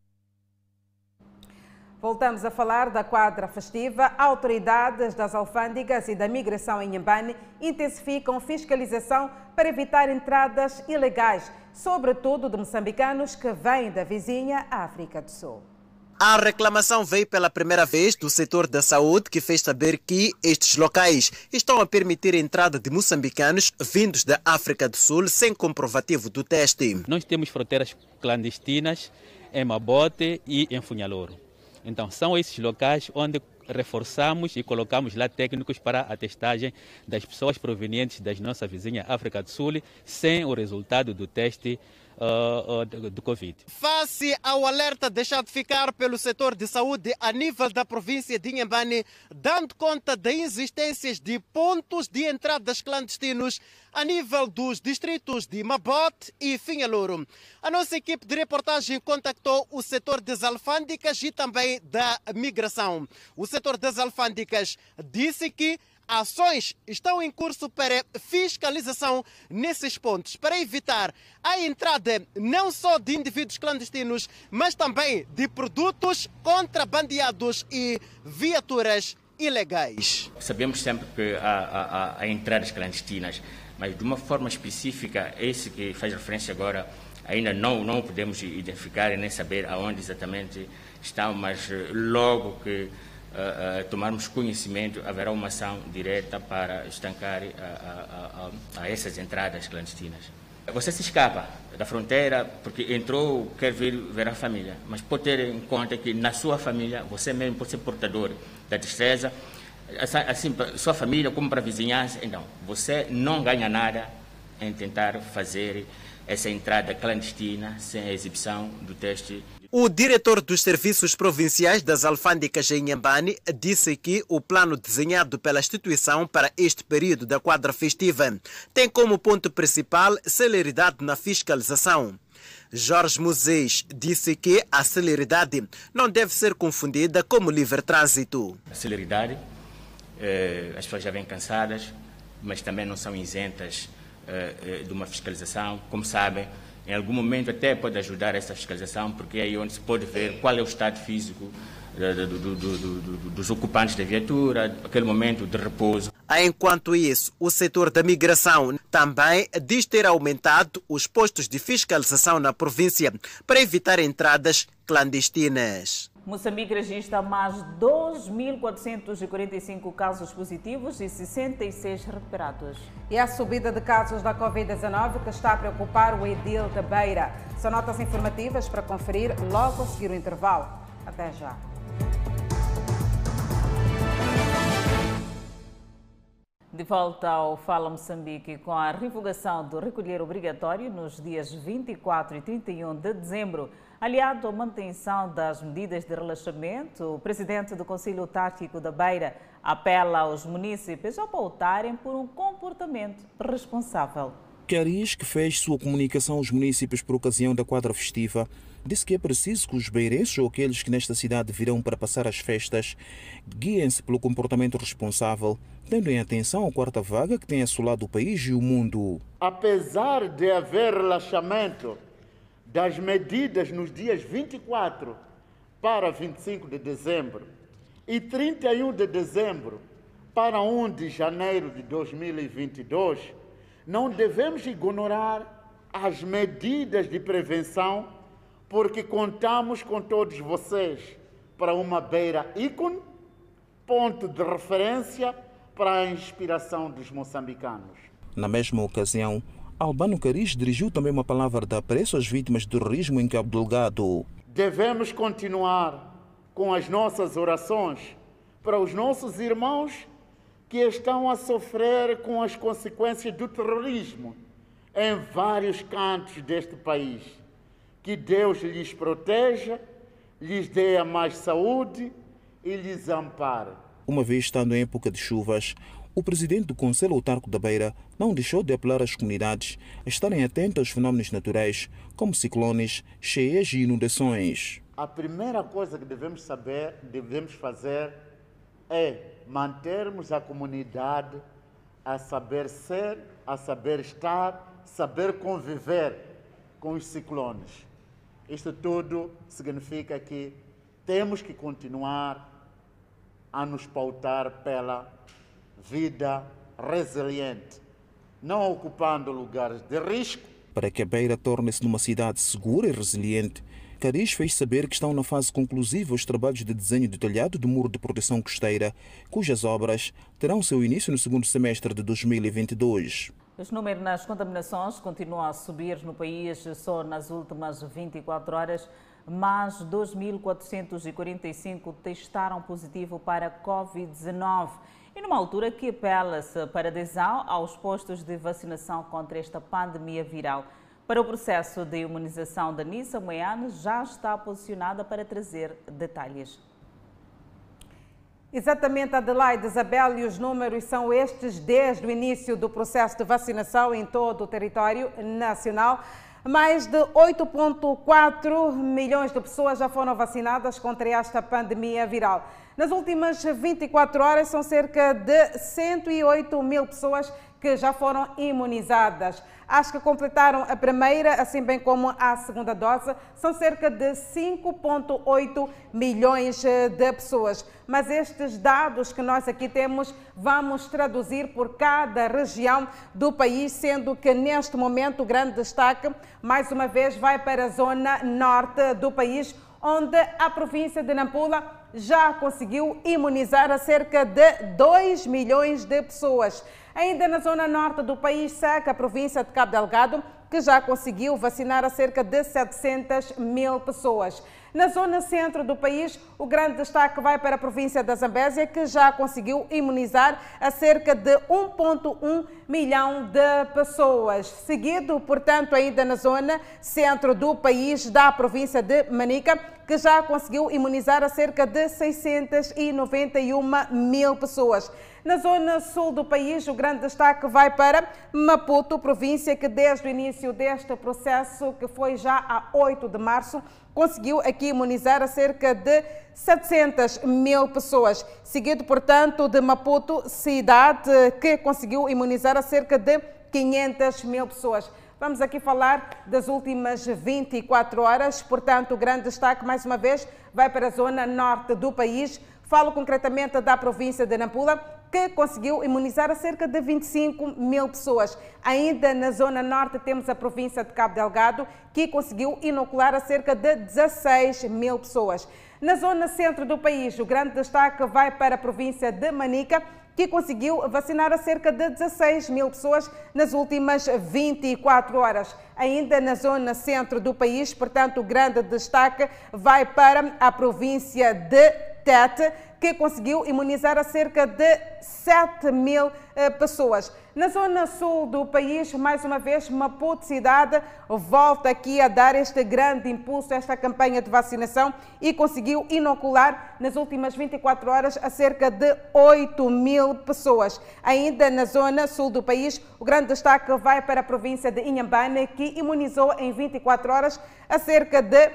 Voltamos a falar da quadra festiva. Autoridades das alfândegas e da migração em Nhambane intensificam fiscalização para evitar entradas ilegais, sobretudo de moçambicanos que vêm da vizinha África do Sul. A reclamação veio pela primeira vez do setor da saúde, que fez saber que estes locais estão a permitir a entrada de moçambicanos vindos da África do Sul sem comprovativo do teste. Nós temos fronteiras clandestinas em Mabote e em Funhalouro. Então, são esses locais onde reforçamos e colocamos lá técnicos para a testagem das pessoas provenientes da nossa vizinha África do Sul, sem o resultado do teste uh, uh, do Covid. Face ao alerta deixado ficar pelo setor de saúde a nível da província de Inhambane, dando conta das existências de pontos de entradas clandestinos a nível dos distritos de Mabote e Finhalouro. A nossa equipe de reportagem contactou o setor das alfândegas e também da migração. O setor das alfândegas disse que ações estão em curso para fiscalização nesses pontos, para evitar a entrada não só de indivíduos clandestinos, mas também de produtos contrabandeados e viaturas ilegais. Sabemos sempre que há, há, há entradas clandestinas, mas de uma forma específica, esse que faz referência agora, ainda não, não podemos identificar e nem saber aonde exatamente estão, mas logo que uh, tomarmos conhecimento, haverá uma ação direta para estancar a, a, essas entradas clandestinas. Você se escapa da fronteira porque entrou, quer vir ver a família, mas pode ter em conta que na sua família você mesmo pode ser portador da destreza, assim, sua família como para a vizinhança, então você não ganha nada em tentar fazer essa entrada clandestina sem a exibição do teste o diretor dos Serviços Provinciais das Alfândegas em Nhambane disse que o plano desenhado pela instituição para este período da quadra festiva tem como ponto principal celeridade na fiscalização. Jorge Moisés disse que a celeridade não deve ser confundida como livre trânsito. A celeridade, eh, as pessoas já vêm cansadas, mas também não são isentas eh, eh, de uma fiscalização. Como sabem, em algum momento até pode ajudar essa fiscalização, porque é aí onde se pode ver qual é o estado físico do, do, do, dos ocupantes da viatura, aquele momento de repouso. Enquanto isso, o setor da migração também diz ter aumentado os postos de fiscalização na província para evitar entradas clandestinas. Moçambique registra mais 2.445 casos positivos e 66 recuperados. E a subida de casos da Covid-19 que está a preocupar o Edil da Beira. São notas informativas para conferir logo a seguir o intervalo. Até já. De volta ao Fala Moçambique, com a revogação do recolher obrigatório nos dias 24 e 31 de dezembro, aliado à manutenção das medidas de relaxamento, o presidente do Conselho Tático da Beira apela aos municípios a pautarem por um comportamento responsável. Caris, que fez sua comunicação aos municípios por ocasião da quadra festiva, disse que é preciso que os beirenses ou aqueles que nesta cidade virão para passar as festas guiem-se pelo comportamento responsável, tendo em atenção a quarta vaga que tem assolado o país e o mundo. Apesar de haver relaxamento das medidas nos dias 24 para 25 de dezembro e 31 de dezembro para 1 de janeiro de 2022, não devemos ignorar as medidas de prevenção, porque contamos com todos vocês para uma beira ícone, ponto de referência para a inspiração dos moçambicanos. Na mesma ocasião, Albano Caris dirigiu também uma palavra de apreço às vítimas do terrorismo em Cabo Delgado. Devemos continuar com as nossas orações para os nossos irmãos que estão a sofrer com as consequências do terrorismo em vários cantos deste país. Que Deus lhes proteja, lhes dê a mais saúde e lhes ampare. Uma vez estando em época de chuvas, o presidente do Conselho Autarco da Beira não deixou de apelar às comunidades a estarem atentas aos fenómenos naturais, como ciclones, cheias e inundações. A primeira coisa que devemos saber, devemos fazer é mantermos a comunidade a saber ser, a saber estar, saber conviver com os ciclones. Isto tudo significa que temos que continuar a nos pautar pela vida resiliente, não ocupando lugares de risco. Para que a Beira torne-se numa cidade segura e resiliente, Cariz fez saber que estão na fase conclusiva os trabalhos de desenho detalhado do muro de proteção costeira, cujas obras terão seu início no segundo semestre de 2022. Os números nas contaminações continuam a subir no país. Só nas últimas 24 horas, mais 2.445 testaram positivo para Covid-19. E numa altura que apela-se para adesão aos postos de vacinação contra esta pandemia viral. Para o processo de imunização da Nissa Moiane já está posicionada para trazer detalhes. Exatamente, Adelaide Isabel, e os números são estes desde o início do processo de vacinação em todo o território nacional. Mais de 8,4 milhões de pessoas já foram vacinadas contra esta pandemia viral. Nas últimas 24 horas, são cerca de 108 mil pessoas que já foram imunizadas. As que completaram a primeira, assim bem como a segunda dose, são cerca de 5,8 milhões de pessoas. Mas estes dados que nós aqui temos, vamos traduzir por cada região do país, sendo que neste momento o grande destaque, mais uma vez, vai para a zona norte do país, onde a província de Nampula já conseguiu imunizar a cerca de 2 milhões de pessoas. Ainda na zona norte do país, segue a província de Cabo Delgado, que já conseguiu vacinar a cerca de 700 mil pessoas. Na zona centro do país, o grande destaque vai para a província da Zambésia, que já conseguiu imunizar a cerca de 1,1 milhão de pessoas. Seguido, portanto, ainda na zona centro do país, da província de Manica, que já conseguiu imunizar a cerca de 691 mil pessoas. Na zona sul do país, o grande destaque vai para Maputo, província que desde o início deste processo, que foi já a 8 de março, conseguiu aqui imunizar cerca de 700 mil pessoas. Seguido, portanto, de Maputo, cidade que conseguiu imunizar cerca de 500 mil pessoas. Vamos aqui falar das últimas 24 horas, portanto, o grande destaque, mais uma vez, vai para a zona norte do país. Falo concretamente da província de Nampula, que conseguiu imunizar cerca de 25 mil pessoas. Ainda na zona norte temos a província de Cabo Delgado, que conseguiu inocular cerca de 16 mil pessoas. Na zona centro do país, o grande destaque vai para a província de Manica, que conseguiu vacinar cerca de 16 mil pessoas nas últimas 24 horas. Ainda na zona centro do país, portanto, o grande destaque vai para a província de Tete, que conseguiu imunizar a cerca de 7 mil eh, pessoas. Na zona sul do país, mais uma vez, Maputo cidade volta aqui a dar este grande impulso a esta campanha de vacinação e conseguiu inocular nas últimas 24 horas a cerca de 8 mil pessoas. Ainda na zona sul do país, o grande destaque vai para a província de Inhambane, que imunizou em 24 horas a cerca de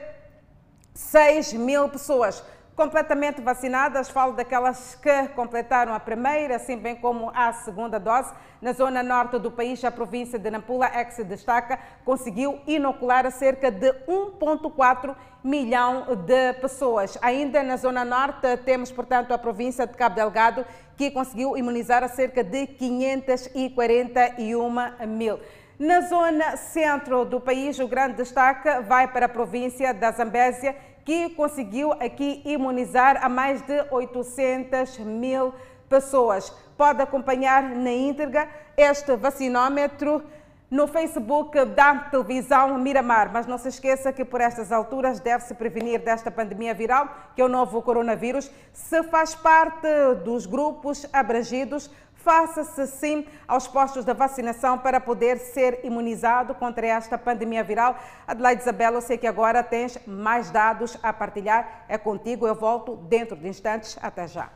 6 mil pessoas completamente vacinadas, falo daquelas que completaram a primeira, assim bem como a segunda dose. Na zona norte do país, a província de Nampula, é que se destaca, conseguiu inocular cerca de 1,4 milhão de pessoas. Ainda na zona norte, temos, portanto, a província de Cabo Delgado, que conseguiu imunizar cerca de 541 mil. Na zona centro do país, o grande destaque vai para a província da Zambésia, que conseguiu aqui imunizar a mais de 800 mil pessoas. Pode acompanhar na íntegra este vacinômetro no Facebook da televisão Miramar. Mas não se esqueça que por estas alturas deve-se prevenir desta pandemia viral, que é o novo coronavírus. Se faz parte dos grupos abrangidos, faça-se sim aos postos da vacinação para poder ser imunizado contra esta pandemia viral. Adelaide Isabela, eu sei que agora tens mais dados a partilhar. É contigo, eu volto dentro de instantes. Até já.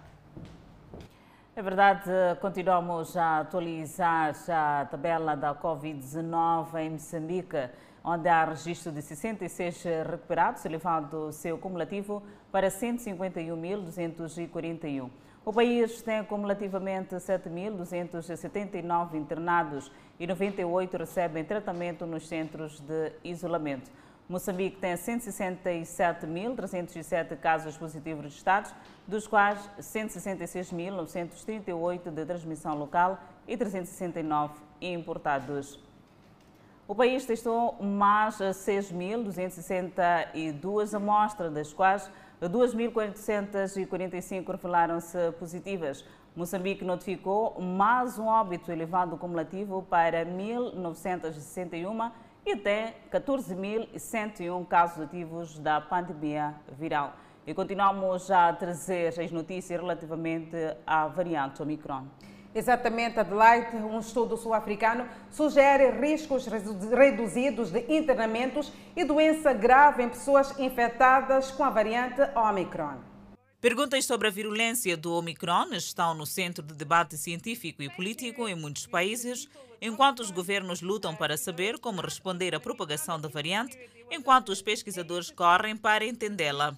É verdade, continuamos a atualizar a tabela da Covid-19 em Moçambique, onde há registro de 66 recuperados, elevando o seu cumulativo para 151.241. O país tem acumulativamente 7.279 internados e 98 recebem tratamento nos centros de isolamento. Moçambique tem 167.307 casos positivos registrados, dos quais 166.938 de transmissão local e 369 importados. O país testou mais 6.262 amostras, das quais 2.445 revelaram-se positivas. Moçambique notificou mais um óbito elevado cumulativo para 1.961 e até 14.101 casos ativos da pandemia viral. E continuamos a trazer as notícias relativamente à variante Omicron. Exatamente, Adelaide, um estudo sul-africano sugere riscos reduzidos de internamentos e doença grave em pessoas infectadas com a variante Omicron. Perguntas sobre a virulência do Omicron estão no centro de debate científico e político em muitos países, enquanto os governos lutam para saber como responder à propagação da variante, enquanto os pesquisadores correm para entendê-la.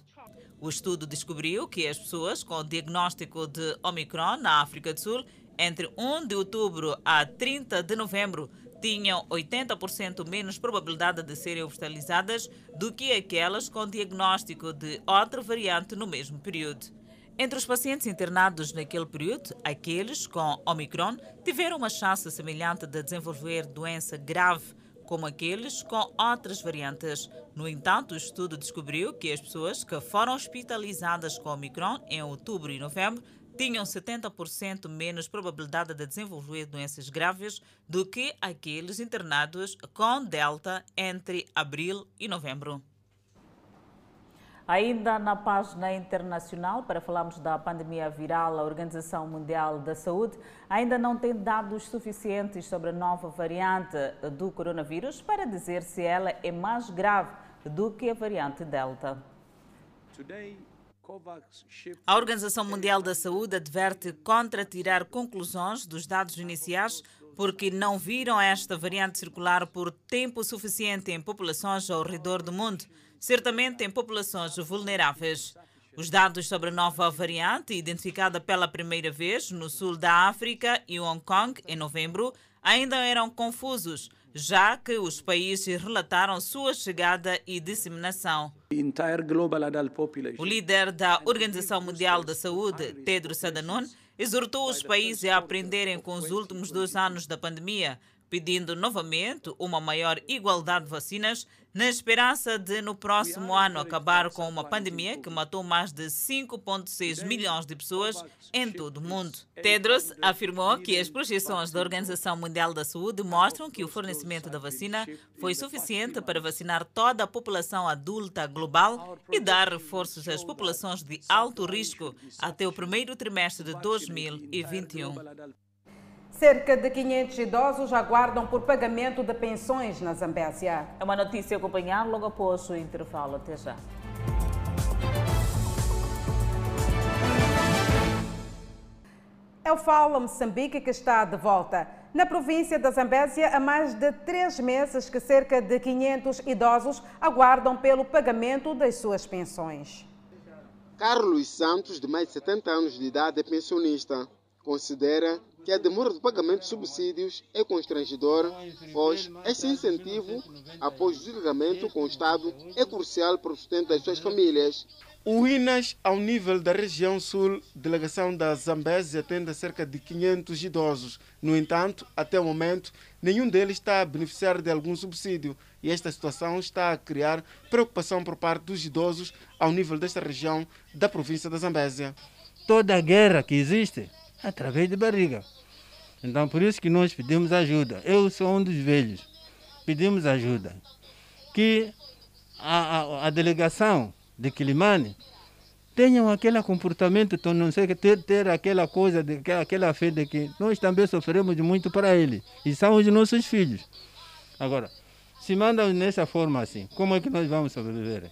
O estudo descobriu que as pessoas com diagnóstico de Omicron na África do Sul entre 1 de outubro a 30 de novembro tinham 80% menos probabilidade de serem hospitalizadas do que aquelas com diagnóstico de outra variante no mesmo período. Entre os pacientes internados naquele período, aqueles com Omicron tiveram uma chance semelhante de desenvolver doença grave como aqueles com outras variantes. No entanto, o estudo descobriu que as pessoas que foram hospitalizadas com Omicron em outubro e novembro tinham 70% menos probabilidade de desenvolver doenças graves do que aqueles internados com Delta entre abril e novembro. Ainda na página internacional, para falarmos da pandemia viral, a Organização Mundial da Saúde ainda não tem dados suficientes sobre a nova variante do coronavírus para dizer se ela é mais grave do que a variante Delta. Today, a Organização Mundial da Saúde adverte contra tirar conclusões dos dados iniciais porque não viram esta variante circular por tempo suficiente em populações ao redor do mundo, certamente em populações vulneráveis. Os dados sobre a nova variante, identificada pela primeira vez no sul da África e Hong Kong em novembro, ainda eram confusos já que os países relataram sua chegada e disseminação. O líder da Organização Mundial da Saúde, Tedros Adhanom, exortou os países a aprenderem com os últimos dois anos da pandemia, pedindo novamente uma maior igualdade de vacinas na esperança de, no próximo ano, acabar com uma pandemia que matou mais de 5,6 milhões de pessoas em todo o mundo. Tedros afirmou que as projeções da Organização Mundial da Saúde mostram que o fornecimento da vacina foi suficiente para vacinar toda a população adulta global e dar reforços às populações de alto risco até o primeiro trimestre de 2021. Cerca de 500 idosos aguardam por pagamento de pensões na Zambésia. É uma notícia a acompanhar logo após o intervalo. Até já. É o Fala Moçambique que está de volta. Na província da Zambésia, há mais de três meses que cerca de 500 idosos aguardam pelo pagamento das suas pensões. Carlos Santos, de mais de 70 anos de idade, é pensionista. Considera que a demora do pagamento de subsídios é constrangedora, pois esse incentivo, após o desligamento com o Estado, é crucial para o sustento das suas famílias. O INAS, ao nível da região sul, delegação da Zambésia atende a cerca de 500 idosos. No entanto, até o momento, nenhum deles está a beneficiar de algum subsídio. E esta situação está a criar preocupação por parte dos idosos ao nível desta região da província da Zambésia. Toda a guerra que existe através de barriga. Então, por isso que nós pedimos ajuda. Eu sou um dos velhos. Pedimos ajuda. Que a, a, a delegação de Quilimane tenham aquele comportamento, então não sei, ter, ter aquela coisa, de, aquela fé de que nós também sofremos muito para ele. E são os nossos filhos. Agora, se mandam nessa forma assim, como é que nós vamos sobreviver?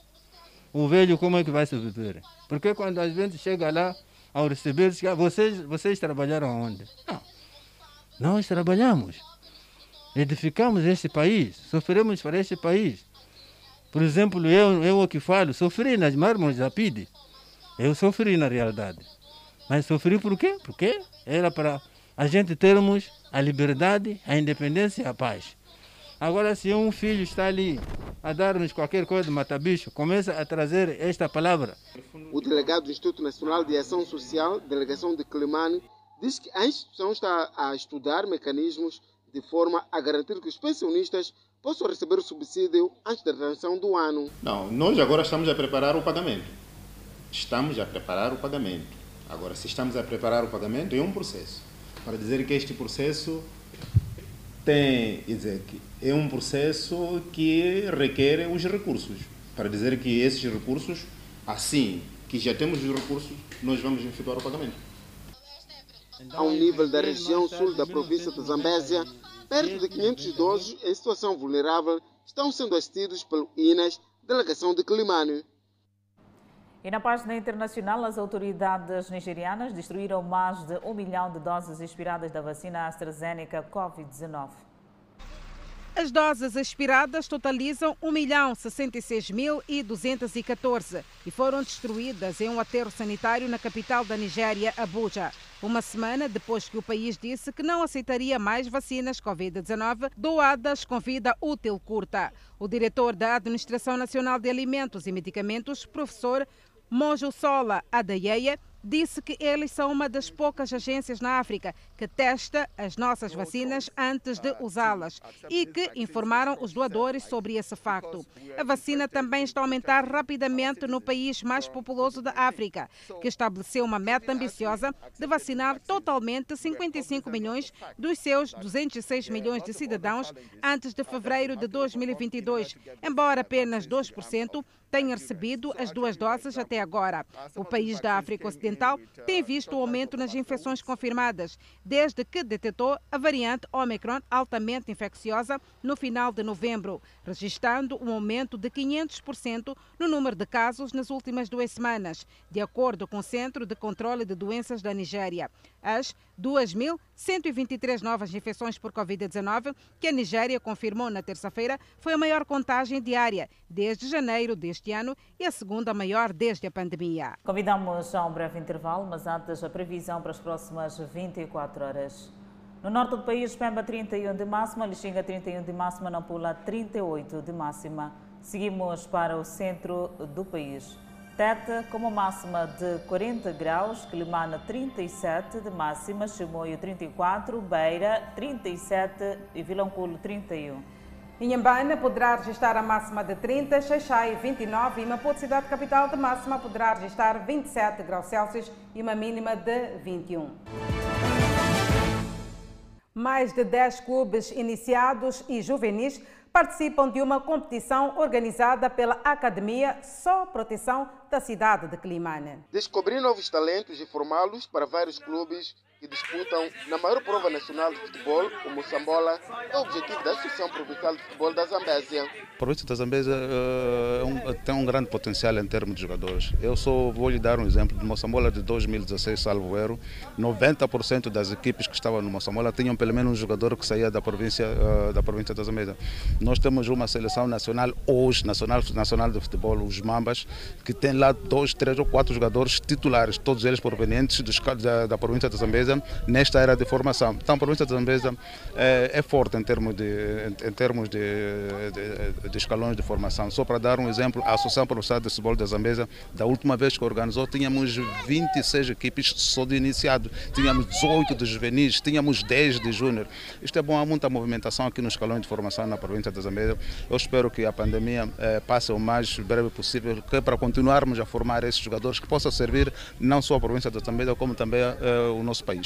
O velho, como é que vai sobreviver? Porque quando a gente chega lá, ao receber, ah, vocês, vocês trabalharam onde? Não. Nós trabalhamos. Edificamos este país, sofremos para este país. Por exemplo, eu, eu que falo, sofri nas mármores da PIDE. Eu sofri na realidade. Mas sofri por quê? Porque era para a gente termos a liberdade, a independência e a paz. Agora, se um filho está ali a dar-nos qualquer coisa de mata-bicho, começa a trazer esta palavra. O delegado do Instituto Nacional de Ação Social, delegação de Climane, diz que a instituição está a estudar mecanismos de forma a garantir que os pensionistas possam receber o subsídio antes da transição do ano. Não, nós agora estamos a preparar o pagamento. Estamos a preparar o pagamento. Agora, se estamos a preparar o pagamento, é um processo. Para dizer que este processo tem, dizer, é um processo que requer os recursos. Para dizer que esses recursos, assim que já temos os recursos, nós vamos efetuar o pagamento. Ao nível da região sul da província de Zambésia, perto de 500 idosos em situação vulnerável estão sendo assistidos pelo INAS, delegação de Climane. E na página internacional, as autoridades nigerianas destruíram mais de um milhão de doses expiradas da vacina AstraZeneca Covid-19. As doses expiradas totalizam 1.066.214 e foram destruídas em um aterro sanitário na capital da Nigéria, Abuja. Uma semana depois que o país disse que não aceitaria mais vacinas Covid-19 doadas com vida útil curta. O diretor da Administração Nacional de Alimentos e Medicamentos, professor Mojo Sola Adayeia, disse que eles são uma das poucas agências na África que testa as nossas vacinas antes de usá-las e que informaram os doadores sobre esse facto. A vacina também está a aumentar rapidamente no país mais populoso da África, que estabeleceu uma meta ambiciosa de vacinar totalmente 55 milhões dos seus 206 milhões de cidadãos antes de fevereiro de 2022, embora apenas 2% tenha recebido as duas doses até agora. O país da África Ocidental tem visto o aumento nas infecções confirmadas, desde que detectou a variante Omicron altamente infecciosa no final de novembro, registrando um aumento de 500% no número de casos nas últimas duas semanas, de acordo com o Centro de Controle de Doenças da Nigéria. As 2.123 novas infecções por Covid-19 que a Nigéria confirmou na terça-feira foi a maior contagem diária desde janeiro deste ano e a segunda maior desde a pandemia. Convidamos a um breve intervalo, mas antes a previsão para as próximas 24 horas. No norte do país, Pemba 31 de máxima, Lixinga 31 de máxima, Nampula 38 de máxima. Seguimos para o centro do país. Tete com uma máxima de 40 graus, Quilimana 37 de máxima, Chimoio 34, Beira 37 e Vilanculo 31. Inhambane poderá registrar a máxima de 30, Xaixai 29 e Maputo, cidade capital de máxima, poderá registrar 27 graus Celsius e uma mínima de 21. Mais de 10 clubes iniciados e juvenis participam de uma competição organizada pela Academia Só Proteção da cidade de Climane. Descobrir novos talentos e formá-los para vários clubes que disputam na maior prova nacional de futebol, o Moçambola, é o objetivo da Associação Provincial de Futebol da Zambésia. A província da Zambésia uh, um, tem um grande potencial em termos de jogadores. Eu só vou lhe dar um exemplo. Do Moçambola de 2016, salvo erro, 90% das equipes que estavam no Moçambola tinham pelo menos um jogador que saía da província, uh, da província da Zambésia. Nós temos uma seleção nacional hoje, nacional, nacional de futebol, os Mambas, que tem lá dois, três ou quatro jogadores titulares, todos eles provenientes da, da província da Zambésia nesta era de formação. Então, a província de Zambesa é, é forte em termos, de, em, termos de, de, de, escalões de formação. Só para dar um exemplo, a Associação Profissional de Futebol da Zambesa, da última vez que organizou, tínhamos 26 equipes só de iniciado, tínhamos 18 de juvenis, tínhamos 10 de júnior. Isto é bom, há muita movimentação aqui nos escalões de formação na província de Zambesa. Eu espero que a pandemia eh, passe o mais breve possível, que é para continuarmos a formar esses jogadores que possam servir não só a província de Zambesa, como também eh, o nosso país.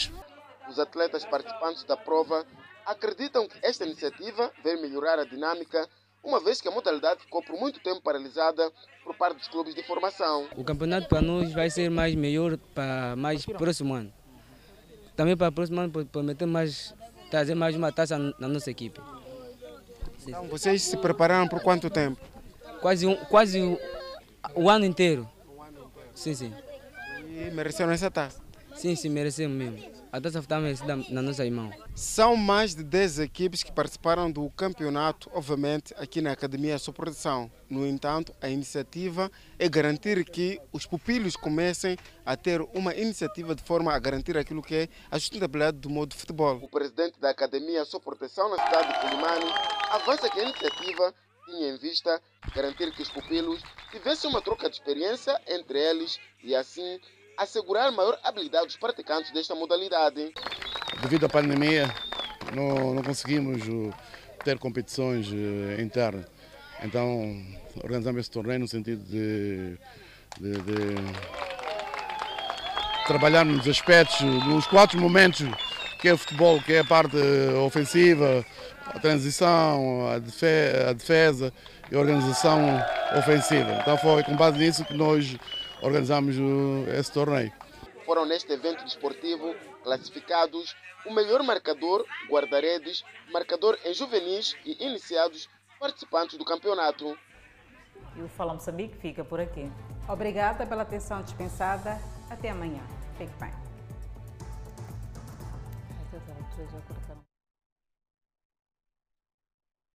Os atletas participantes da prova acreditam que esta iniciativa vai melhorar a dinâmica, uma vez que a modalidade ficou por muito tempo paralisada por parte dos clubes de formação. O campeonato para nós vai ser mais melhor para mais próximo ano. Também para o próximo ano prometer mais trazer mais uma taça na nossa equipe. Então, vocês se prepararam por quanto tempo? Quase um, quase o, o ano inteiro. Sim, sim. E mereceram essa taça? Sim, sim, merecemos mesmo. A taça está merecida na nossa mão. São mais de 10 equipes que participaram do campeonato, obviamente, aqui na Academia Suproteção. No entanto, a iniciativa é garantir que os pupilos comecem a ter uma iniciativa de forma a garantir aquilo que é a sustentabilidade do modo de futebol. O presidente da Academia Suproteção na cidade de Colimani avança que a iniciativa tinha em vista garantir que os pupilos tivessem uma troca de experiência entre eles e assim assegurar maior habilidade dos praticantes desta modalidade. Devido à pandemia, não, não conseguimos ter competições eh, internas. Então, organizamos esse torneio no sentido de, de, de nos aspectos, nos quatro momentos que é o futebol, que é a parte ofensiva, a transição, a defesa, a defesa e a organização ofensiva. Então foi com base nisso que nós organizamos esse torneio. Foram neste evento desportivo classificados o melhor marcador, guarda-redes, marcador em juvenis e iniciados participantes do campeonato. E o Fala Moçambique fica por aqui. Obrigada pela atenção dispensada. Até amanhã. Fique bem.